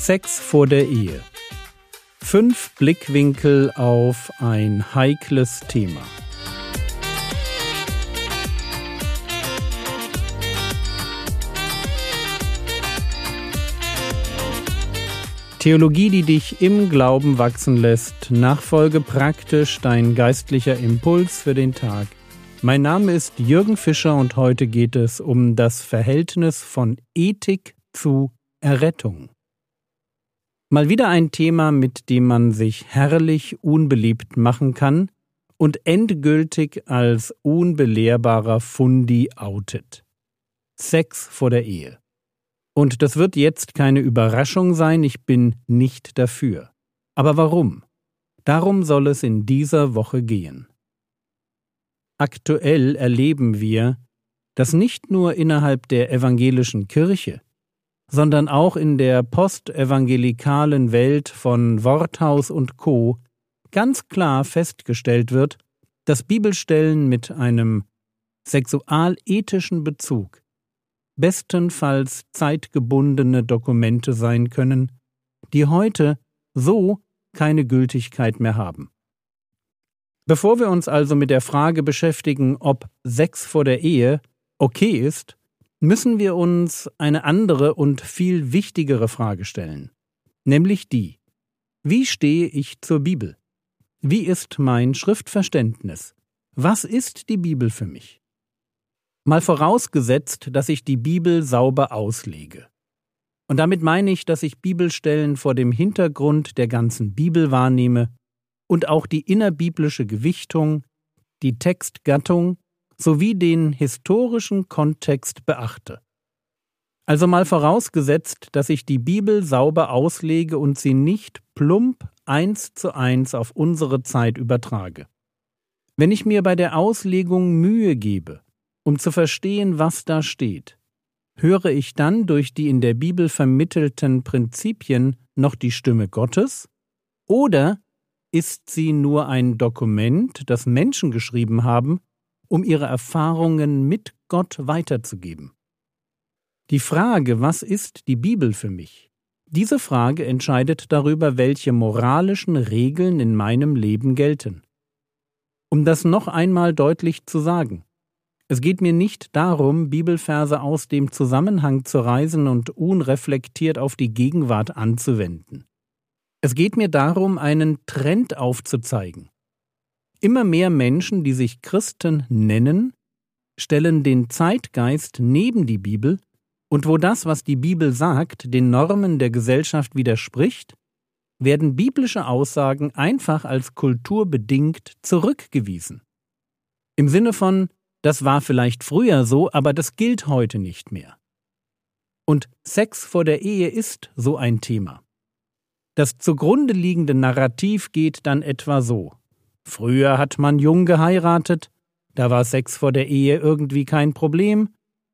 Sex vor der Ehe. Fünf Blickwinkel auf ein heikles Thema. Theologie, die dich im Glauben wachsen lässt. Nachfolge praktisch dein geistlicher Impuls für den Tag. Mein Name ist Jürgen Fischer und heute geht es um das Verhältnis von Ethik zu Errettung. Mal wieder ein Thema, mit dem man sich herrlich unbeliebt machen kann und endgültig als unbelehrbarer Fundi outet. Sex vor der Ehe. Und das wird jetzt keine Überraschung sein, ich bin nicht dafür. Aber warum? Darum soll es in dieser Woche gehen. Aktuell erleben wir, dass nicht nur innerhalb der evangelischen Kirche, sondern auch in der postevangelikalen Welt von Worthaus und Co. ganz klar festgestellt wird, dass Bibelstellen mit einem sexualethischen Bezug bestenfalls zeitgebundene Dokumente sein können, die heute so keine Gültigkeit mehr haben. Bevor wir uns also mit der Frage beschäftigen, ob Sex vor der Ehe okay ist, müssen wir uns eine andere und viel wichtigere Frage stellen, nämlich die, wie stehe ich zur Bibel? Wie ist mein Schriftverständnis? Was ist die Bibel für mich? Mal vorausgesetzt, dass ich die Bibel sauber auslege. Und damit meine ich, dass ich Bibelstellen vor dem Hintergrund der ganzen Bibel wahrnehme und auch die innerbiblische Gewichtung, die Textgattung sowie den historischen Kontext beachte. Also mal vorausgesetzt, dass ich die Bibel sauber auslege und sie nicht plump eins zu eins auf unsere Zeit übertrage. Wenn ich mir bei der Auslegung Mühe gebe, um zu verstehen, was da steht. Höre ich dann durch die in der Bibel vermittelten Prinzipien noch die Stimme Gottes? Oder ist sie nur ein Dokument, das Menschen geschrieben haben, um ihre Erfahrungen mit Gott weiterzugeben? Die Frage, was ist die Bibel für mich? Diese Frage entscheidet darüber, welche moralischen Regeln in meinem Leben gelten. Um das noch einmal deutlich zu sagen, es geht mir nicht darum, Bibelverse aus dem Zusammenhang zu reisen und unreflektiert auf die Gegenwart anzuwenden. Es geht mir darum, einen Trend aufzuzeigen. Immer mehr Menschen, die sich Christen nennen, stellen den Zeitgeist neben die Bibel, und wo das, was die Bibel sagt, den Normen der Gesellschaft widerspricht, werden biblische Aussagen einfach als kulturbedingt zurückgewiesen. Im Sinne von das war vielleicht früher so, aber das gilt heute nicht mehr. Und Sex vor der Ehe ist so ein Thema. Das zugrunde liegende Narrativ geht dann etwa so. Früher hat man jung geheiratet, da war Sex vor der Ehe irgendwie kein Problem,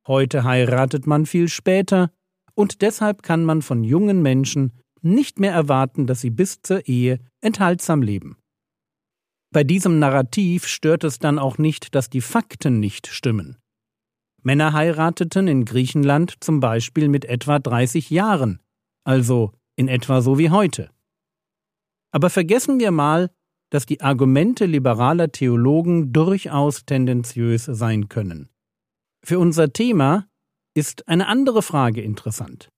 heute heiratet man viel später, und deshalb kann man von jungen Menschen nicht mehr erwarten, dass sie bis zur Ehe enthaltsam leben. Bei diesem Narrativ stört es dann auch nicht, dass die Fakten nicht stimmen. Männer heirateten in Griechenland zum Beispiel mit etwa 30 Jahren, also in etwa so wie heute. Aber vergessen wir mal, dass die Argumente liberaler Theologen durchaus tendenziös sein können. Für unser Thema ist eine andere Frage interessant,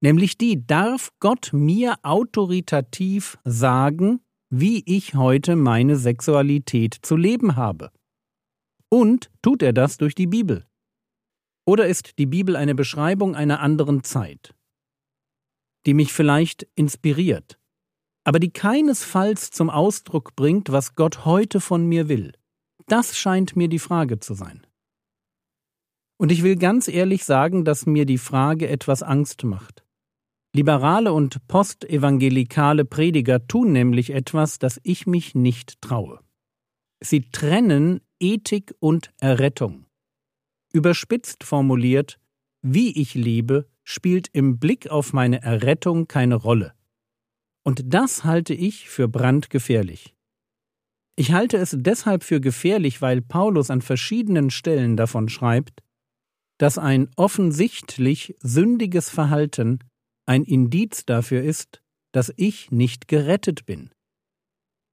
nämlich die, darf Gott mir autoritativ sagen, wie ich heute meine Sexualität zu leben habe. Und tut er das durch die Bibel? Oder ist die Bibel eine Beschreibung einer anderen Zeit, die mich vielleicht inspiriert, aber die keinesfalls zum Ausdruck bringt, was Gott heute von mir will? Das scheint mir die Frage zu sein. Und ich will ganz ehrlich sagen, dass mir die Frage etwas Angst macht. Liberale und postevangelikale Prediger tun nämlich etwas, das ich mich nicht traue. Sie trennen Ethik und Errettung. Überspitzt formuliert, wie ich lebe, spielt im Blick auf meine Errettung keine Rolle. Und das halte ich für brandgefährlich. Ich halte es deshalb für gefährlich, weil Paulus an verschiedenen Stellen davon schreibt, dass ein offensichtlich sündiges Verhalten ein Indiz dafür ist, dass ich nicht gerettet bin.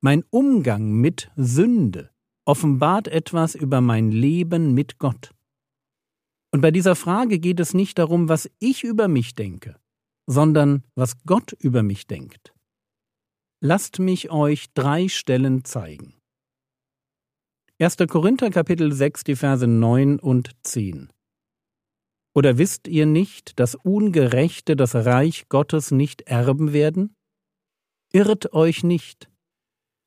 Mein Umgang mit Sünde offenbart etwas über mein Leben mit Gott. Und bei dieser Frage geht es nicht darum, was ich über mich denke, sondern was Gott über mich denkt. Lasst mich euch drei Stellen zeigen. 1. Korinther Kapitel 6, die Verse 9 und 10. Oder wisst ihr nicht, dass Ungerechte das Reich Gottes nicht erben werden? Irrt euch nicht.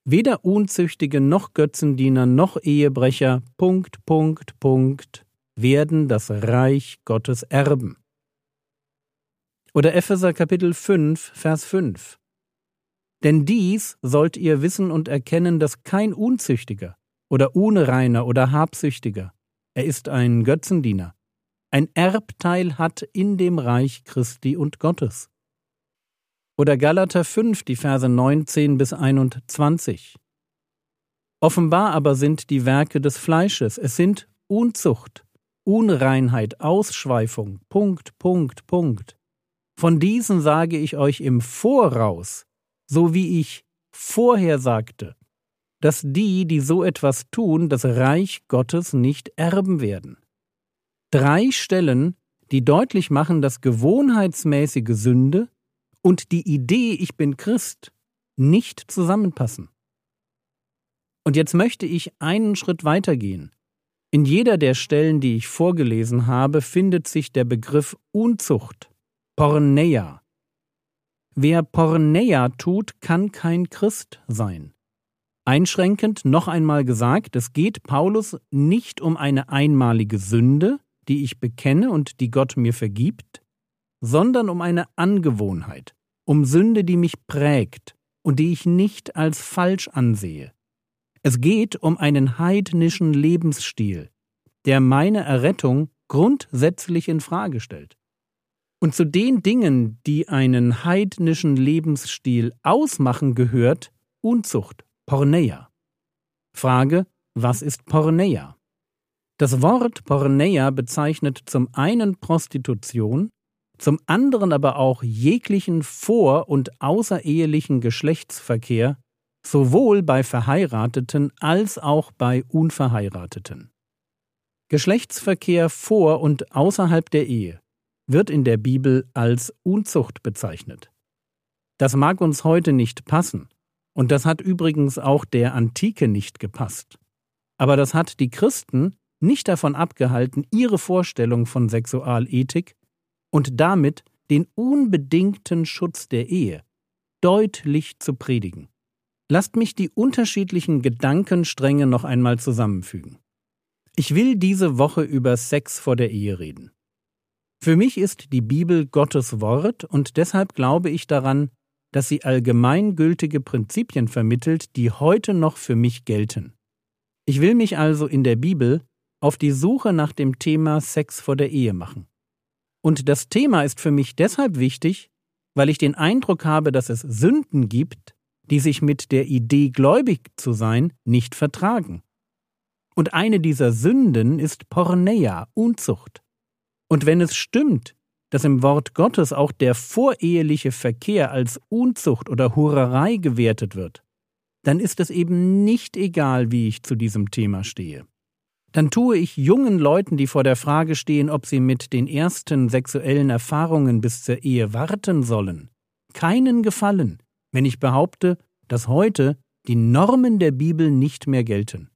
Weder Unzüchtige noch Götzendiener noch Ehebrecher, Punkt, Punkt, Punkt, werden das Reich Gottes erben. Oder Epheser Kapitel 5, Vers 5. Denn dies sollt ihr wissen und erkennen, dass kein Unzüchtiger oder Unreiner oder Habsüchtiger, er ist ein Götzendiener, ein Erbteil hat in dem Reich Christi und Gottes. Oder Galater 5, die Verse 19 bis 21. Offenbar aber sind die Werke des Fleisches, es sind Unzucht, Unreinheit, Ausschweifung, Punkt, Punkt, Punkt. Von diesen sage ich euch im Voraus, so wie ich vorher sagte, dass die, die so etwas tun, das Reich Gottes nicht erben werden. Drei Stellen, die deutlich machen, dass gewohnheitsmäßige Sünde und die Idee, ich bin Christ, nicht zusammenpassen. Und jetzt möchte ich einen Schritt weitergehen. In jeder der Stellen, die ich vorgelesen habe, findet sich der Begriff Unzucht, Porneia, Wer Porneia tut, kann kein Christ sein. Einschränkend noch einmal gesagt, es geht Paulus nicht um eine einmalige Sünde, die ich bekenne und die Gott mir vergibt, sondern um eine Angewohnheit, um Sünde, die mich prägt und die ich nicht als falsch ansehe. Es geht um einen heidnischen Lebensstil, der meine Errettung grundsätzlich in Frage stellt. Und zu den Dingen, die einen heidnischen Lebensstil ausmachen, gehört Unzucht, Porneia. Frage, was ist Porneia? Das Wort Porneia bezeichnet zum einen Prostitution, zum anderen aber auch jeglichen vor- und außerehelichen Geschlechtsverkehr, sowohl bei Verheirateten als auch bei Unverheirateten. Geschlechtsverkehr vor und außerhalb der Ehe wird in der Bibel als Unzucht bezeichnet. Das mag uns heute nicht passen, und das hat übrigens auch der Antike nicht gepasst. Aber das hat die Christen nicht davon abgehalten, ihre Vorstellung von Sexualethik und damit den unbedingten Schutz der Ehe deutlich zu predigen. Lasst mich die unterschiedlichen Gedankenstränge noch einmal zusammenfügen. Ich will diese Woche über Sex vor der Ehe reden. Für mich ist die Bibel Gottes Wort und deshalb glaube ich daran, dass sie allgemeingültige Prinzipien vermittelt, die heute noch für mich gelten. Ich will mich also in der Bibel auf die Suche nach dem Thema Sex vor der Ehe machen. Und das Thema ist für mich deshalb wichtig, weil ich den Eindruck habe, dass es Sünden gibt, die sich mit der Idee gläubig zu sein nicht vertragen. Und eine dieser Sünden ist Porneia, Unzucht. Und wenn es stimmt, dass im Wort Gottes auch der voreheliche Verkehr als Unzucht oder Hurerei gewertet wird, dann ist es eben nicht egal, wie ich zu diesem Thema stehe. Dann tue ich jungen Leuten, die vor der Frage stehen, ob sie mit den ersten sexuellen Erfahrungen bis zur Ehe warten sollen, keinen Gefallen, wenn ich behaupte, dass heute die Normen der Bibel nicht mehr gelten.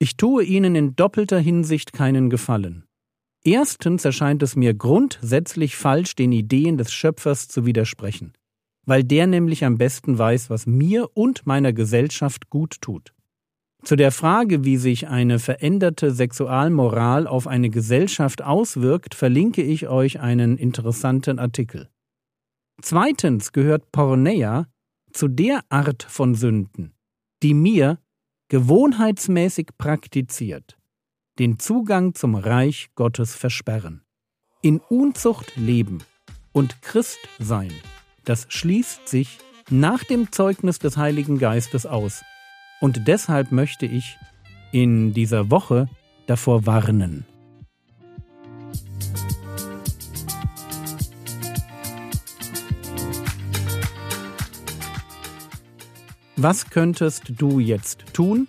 Ich tue ihnen in doppelter Hinsicht keinen Gefallen. Erstens erscheint es mir grundsätzlich falsch, den Ideen des Schöpfers zu widersprechen, weil der nämlich am besten weiß, was mir und meiner Gesellschaft gut tut. Zu der Frage, wie sich eine veränderte Sexualmoral auf eine Gesellschaft auswirkt, verlinke ich euch einen interessanten Artikel. Zweitens gehört Porneia zu der Art von Sünden, die mir gewohnheitsmäßig praktiziert den Zugang zum Reich Gottes versperren. In Unzucht leben und Christ sein, das schließt sich nach dem Zeugnis des Heiligen Geistes aus. Und deshalb möchte ich in dieser Woche davor warnen. Was könntest du jetzt tun?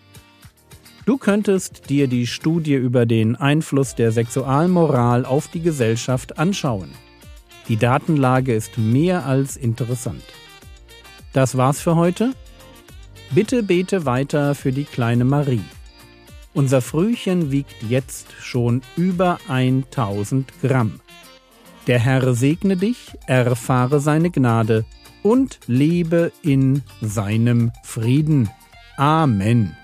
Du könntest dir die Studie über den Einfluss der Sexualmoral auf die Gesellschaft anschauen. Die Datenlage ist mehr als interessant. Das war's für heute. Bitte bete weiter für die kleine Marie. Unser Frühchen wiegt jetzt schon über 1000 Gramm. Der Herr segne dich, erfahre seine Gnade und lebe in seinem Frieden. Amen.